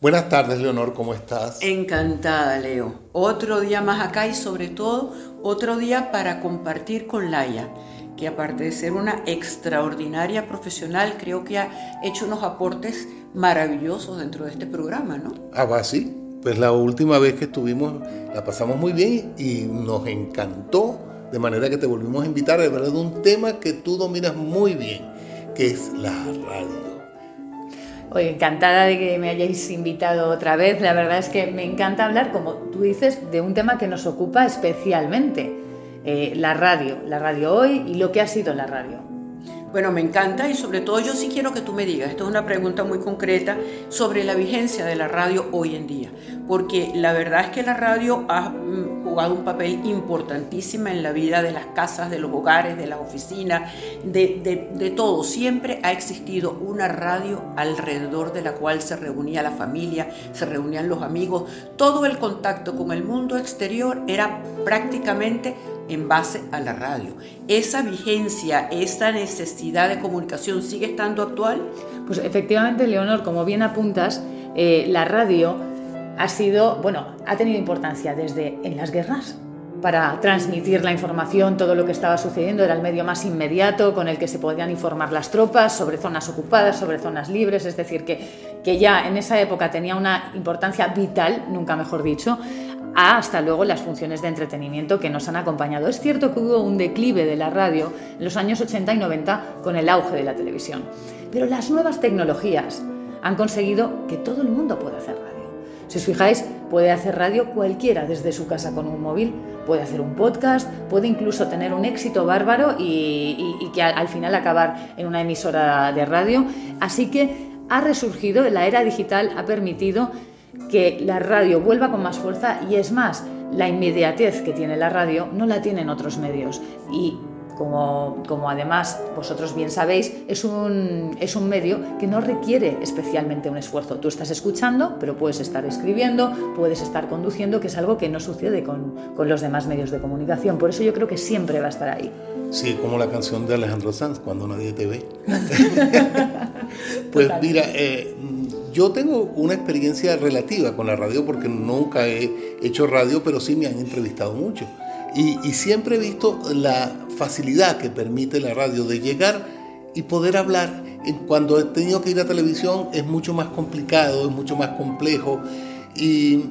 Buenas tardes, Leonor, ¿cómo estás? Encantada, Leo. Otro día más acá y sobre todo otro día para compartir con Laia, que aparte de ser una extraordinaria profesional, creo que ha hecho unos aportes maravillosos dentro de este programa, ¿no? Ah, va, sí. Pues la última vez que estuvimos la pasamos muy bien y nos encantó, de manera que te volvimos a invitar a hablar de un tema que tú dominas muy bien, que es la radio. Oye, encantada de que me hayáis invitado otra vez. La verdad es que me encanta hablar, como tú dices, de un tema que nos ocupa especialmente, eh, la radio, la radio hoy y lo que ha sido la radio. Bueno, me encanta y sobre todo yo sí quiero que tú me digas, esto es una pregunta muy concreta sobre la vigencia de la radio hoy en día, porque la verdad es que la radio ha mm, jugado un papel importantísimo en la vida de las casas, de los hogares, de las oficinas, de, de todo. Siempre ha existido una radio alrededor de la cual se reunía la familia, se reunían los amigos, todo el contacto con el mundo exterior era prácticamente en base a la radio. ¿Esa vigencia, esa necesidad de comunicación sigue estando actual? Pues efectivamente, Leonor, como bien apuntas, eh, la radio ha sido, bueno, ha tenido importancia desde en las guerras para transmitir la información, todo lo que estaba sucediendo, era el medio más inmediato con el que se podían informar las tropas sobre zonas ocupadas, sobre zonas libres, es decir, que, que ya en esa época tenía una importancia vital, nunca mejor dicho, hasta luego las funciones de entretenimiento que nos han acompañado. Es cierto que hubo un declive de la radio en los años 80 y 90 con el auge de la televisión, pero las nuevas tecnologías han conseguido que todo el mundo pueda hacer radio. Si os fijáis, puede hacer radio cualquiera desde su casa con un móvil, puede hacer un podcast, puede incluso tener un éxito bárbaro y, que al final acabar en una emisora de radio. Así que ha resurgido, la era digital ha permitido que la radio vuelva con más fuerza y es más, la inmediatez que tiene la radio no la tienen otros medios y como, como, además vosotros bien sabéis, es un, es un medio que no requiere especialmente un esfuerzo. Tú estás escuchando, pero puedes estar escribiendo, puedes estar conduciendo, que es algo que no sucede con, con los demás medios de comunicación. Por eso yo creo que siempre va a estar ahí. Sí, como la canción de Alejandro Sanz, Cuando nadie te ve. pues mira, eh, yo tengo una experiencia relativa con la radio porque nunca he hecho radio, pero sí me han entrevistado mucho. Y, siempre he visto la facilidad que permite la radio de llegar y poder hablar. Cuando he tenido que ir a televisión es mucho más complicado, es mucho más complejo y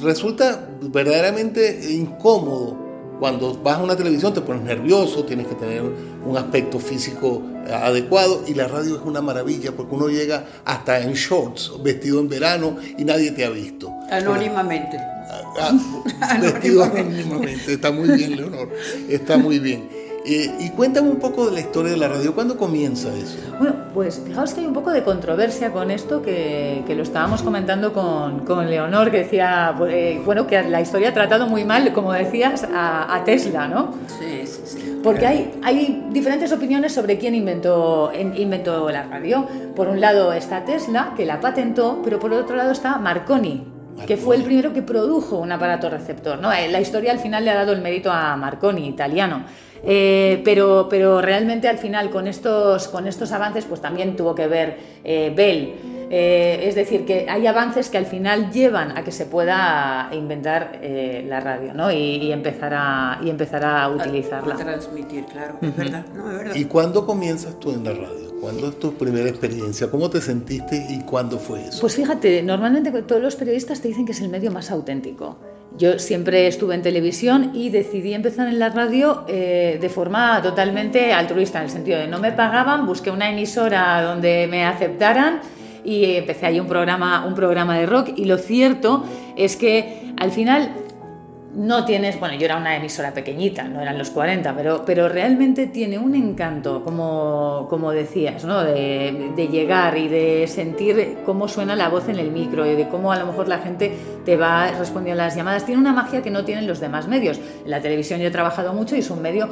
resulta verdaderamente incómodo cuando vas a una televisión te pones nervioso, tienes que tener un aspecto físico adecuado y la radio es una maravilla porque uno llega hasta en shorts, vestido en verano y nadie te ha visto. Anónimamente. Ah, ah, vestido anónimamente. Está muy bien, Leonor. Está muy bien. Eh, y cuéntame un poco de la historia de la radio. ¿Cuándo comienza eso? Bueno, pues fijaos que hay un poco de controversia con esto, que, que lo estábamos comentando con, con, Leonor, que decía, eh, bueno, que la historia ha tratado muy mal, como decías, a, a Tesla, ¿no? Sí, sí, sí. Porque hay, hay diferentes opiniones sobre quién inventó, inventó la radio. Por un lado está Tesla, que la patentó, pero por otro lado está Marconi, que fue el primero que produjo un aparato receptor. ¿no? Eh, la historia al final le ha dado el mérito a Marconi, italiano. Eh, pero, pero realmente al final con estos, con estos avances pues también tuvo que ver eh, Bell. Eh, es decir, que hay avances que al final llevan a que se pueda inventar la radio ¿no? y, empezar a, y empezar a utilizarla. A, transmitir, claro, es, verdad, no, es verdad. ¿Y cuándo comienzas tú en la radio? ¿Cuándo es tu primera experiencia? ¿Cómo te sentiste y cuándo fue eso? Pues fíjate, normalmente todos los periodistas te dicen que es el medio más auténtico. Yo siempre estuve en televisión y decidí empezar en la radio eh, de forma totalmente altruista, en el sentido de no me pagaban, busqué una emisora donde me aceptaran y empecé ahí un programa, un programa de rock y lo cierto es que al final no tienes, bueno, yo era una emisora pequeñita, no eran los 40, pero, pero realmente tiene un encanto, como, como decías, ¿no? De, de, llegar y de sentir cómo suena la voz en el micro y de cómo a lo mejor la gente te va respondiendo a las llamadas. Tiene una magia que no tienen los demás medios. En la televisión yo he trabajado mucho y es un medio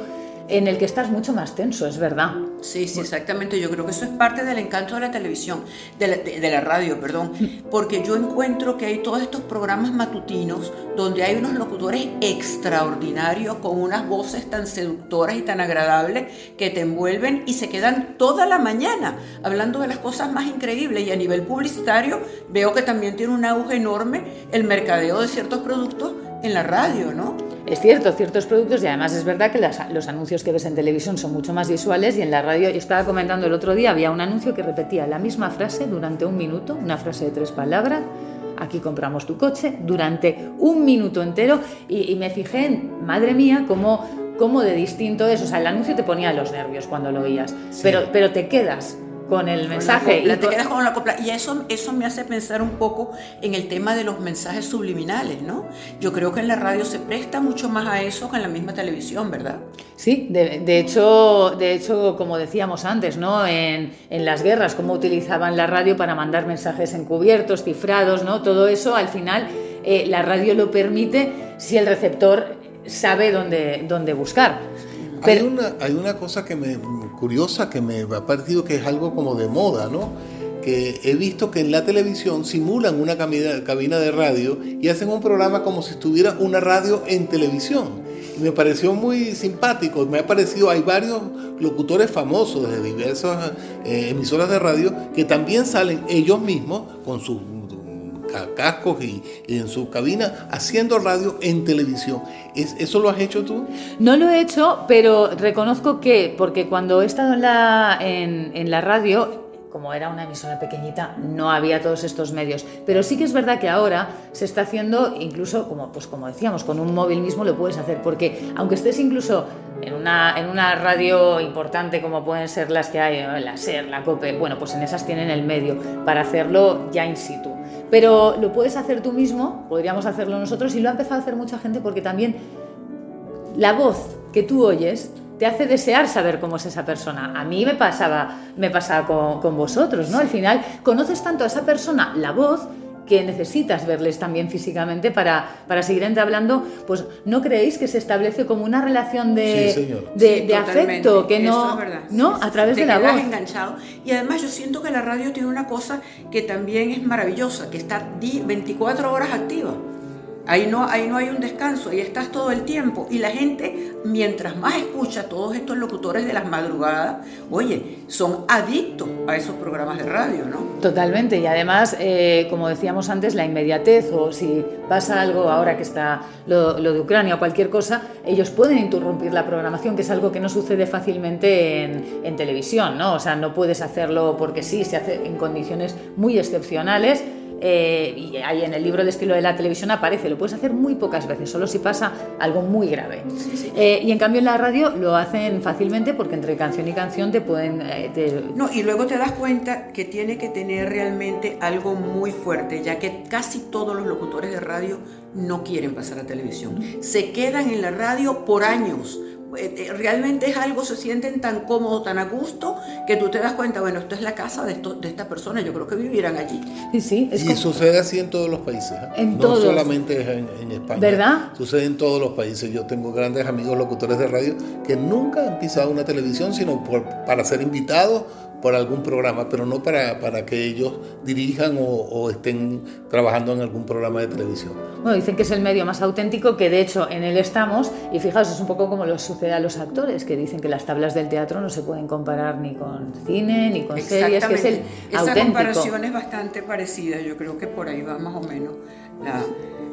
en el que estás mucho más tenso, es verdad. Sí, sí, exactamente. Yo creo que eso es parte del encanto de la televisión, de la, de, la radio, perdón, porque yo encuentro que hay todos estos programas matutinos donde hay unos locutores extraordinarios con unas voces tan seductoras y tan agradables que te envuelven y se quedan toda la mañana hablando de las cosas más increíbles. Y a nivel publicitario veo que también tiene un auge enorme el mercadeo de ciertos productos en la radio, ¿no? Es cierto, ciertos productos y además es verdad que los anuncios que ves en televisión son mucho más visuales y en la radio, yo estaba comentando el otro día, había un anuncio que repetía la misma frase durante un minuto, una frase de tres palabras, aquí compramos tu coche, durante un minuto entero y, me fijé en, madre mía, cómo, cómo de distinto es, o sea, el anuncio te ponía los nervios cuando lo oías, pero, pero te quedas con el mensaje. y te quedas con la copla. Y eso, eso me hace pensar un poco en el tema de los mensajes subliminales, ¿no? Yo creo que en la radio se presta mucho más a eso que en la misma televisión, ¿verdad? Sí, de, hecho, de hecho, como decíamos antes, ¿no? En, en, las guerras, cómo utilizaban la radio para mandar mensajes encubiertos, cifrados, ¿no? Todo eso, al final, eh, la radio lo permite si el receptor sabe dónde, dónde buscar. Hay, una, hay una cosa que me, curiosa que me ha parecido que es algo como de moda, ¿no? Que he visto que en la televisión simulan una cabina, de radio y hacen un programa como si estuviera una radio en televisión. Y me pareció muy simpático. Me ha parecido, hay varios locutores famosos de diversas eh, emisoras de radio que también salen ellos mismos con sus cascos y, en su cabina haciendo radio en televisión. ¿Eso lo has hecho tú? No lo he hecho, pero reconozco que, porque cuando he estado en la, en, la radio, como era una emisora pequeñita, no había todos estos medios. Pero sí que es verdad que ahora se está haciendo, incluso, como, pues como decíamos, con un móvil mismo lo puedes hacer, porque aunque estés incluso en una, en una radio importante como pueden ser las que hay, la SER, la COPE, bueno, pues en esas tienen el medio para hacerlo ya in situ. Pero lo puedes hacer tú mismo, podríamos hacerlo nosotros, y lo ha empezado a hacer mucha gente porque también la voz que tú oyes te hace desear saber cómo es esa persona. A mí me pasaba, me pasaba con, con vosotros, ¿no? Al final conoces tanto a esa persona, la voz, que necesitas verles también físicamente para, para seguir entablando, pues no creéis que se establece como una relación de, de, afecto, que no, ¿no? a través de la voz. enganchado. Y además yo siento que la radio tiene una cosa que también es maravillosa, que está 24 horas activa. Ahí no, ahí no hay un descanso, ahí estás todo el tiempo. Y la gente, mientras más escucha todos estos locutores de las madrugadas, oye, son adictos a esos programas de radio, ¿no? Totalmente. Y además, eh, como decíamos antes, la inmediatez o si pasa algo ahora que está lo, de Ucrania o cualquier cosa, ellos pueden interrumpir la programación, que es algo que no sucede fácilmente en, en televisión, ¿no? O sea, no puedes hacerlo porque sí, se hace en condiciones muy excepcionales eh, y ahí en el libro de estilo de la televisión aparece, lo puedes hacer muy pocas veces, solo si pasa algo muy grave. Eh, y en cambio en la radio lo hacen fácilmente porque entre canción y canción te pueden... Eh, no, y luego te das cuenta que tiene que tener realmente algo muy fuerte, ya que casi todos los locutores de radio no quieren pasar a televisión. Se quedan en la radio por años realmente es algo, se sienten tan cómodos, tan a gusto, que tú te das cuenta, bueno, esto es la casa de, esto, de esta persona, yo creo que vivieran allí. Sí, sí. y sucede así en todos los países. ¿eh? no solamente en, España. ¿Verdad? Sucede en todos los países. Yo tengo grandes amigos locutores de radio que nunca han pisado una televisión, sino por, para ser invitados por algún programa, pero no para, para que ellos dirijan o, estén trabajando en algún programa de televisión. Bueno, dicen que es el medio más auténtico, que de hecho en él estamos, y fijaos, es un poco como lo sucede a los actores, que dicen que las tablas del teatro no se pueden comparar ni con cine, ni con series, que es el Esa comparación es bastante parecida, yo creo que por ahí va más o menos la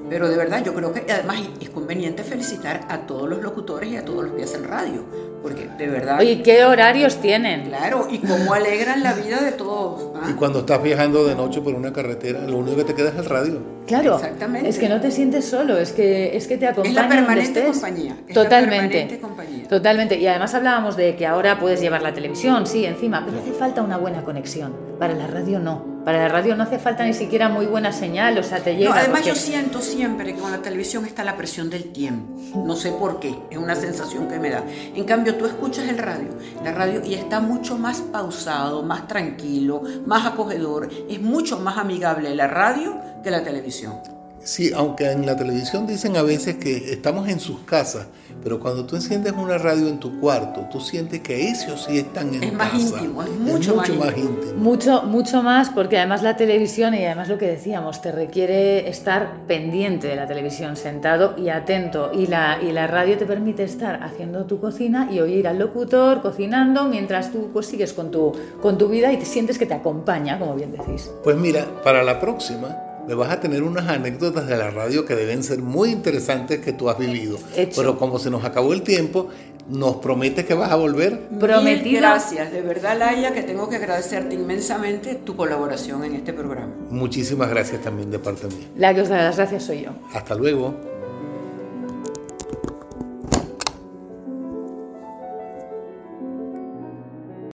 pero de verdad, yo creo que además es conveniente felicitar a todos los locutores y a todos los que hacen radio, porque de verdad... Oye, ¿qué horarios tienen? Claro, y cómo alegran la vida de todos. ¿ah? Y cuando estás viajando de noche por una carretera, lo único que te queda es el radio. Claro, Exactamente. es que no te sientes solo, es que, es que te acompaña. Es la permanente compañía. Totalmente. Totalmente. Y además hablábamos de que ahora puedes llevar la televisión, sí, encima, pero hace falta una buena conexión. Para la radio no. Para la radio no hace falta ni siquiera muy buena señal, o sea, te llega. No, además yo siento siempre que con la televisión está la presión del tiempo. No sé por qué, es una sensación que me da. En cambio, tú escuchas el radio, la radio y está mucho más pausado, más tranquilo, más acogedor, es mucho más amigable la radio que la televisión. Sí, aunque en la televisión dicen a veces que estamos en sus casas, pero cuando tú enciendes una radio en tu cuarto, tú sientes que esos sí están en Es casa. más íntimo, es mucho más íntimo. Mucho, mucho más, porque además la televisión, y además lo que decíamos, te requiere estar pendiente de la televisión, sentado y atento. Y la, y la radio te permite estar haciendo tu cocina y oír al locutor cocinando mientras tú pues, sigues con tu, con tu vida y te sientes que te acompaña, como bien decís. Pues mira, para la próxima me vas a tener unas anécdotas de la radio que deben ser muy interesantes que tú has vivido. Hecho. Pero como se nos acabó el tiempo, ¿nos prometes que vas a volver? Mil Prometido. gracias, de verdad, Laia, que tengo que agradecerte inmensamente tu colaboración en este programa. Muchísimas gracias también de parte mía. La que os da las gracias soy yo. Hasta luego.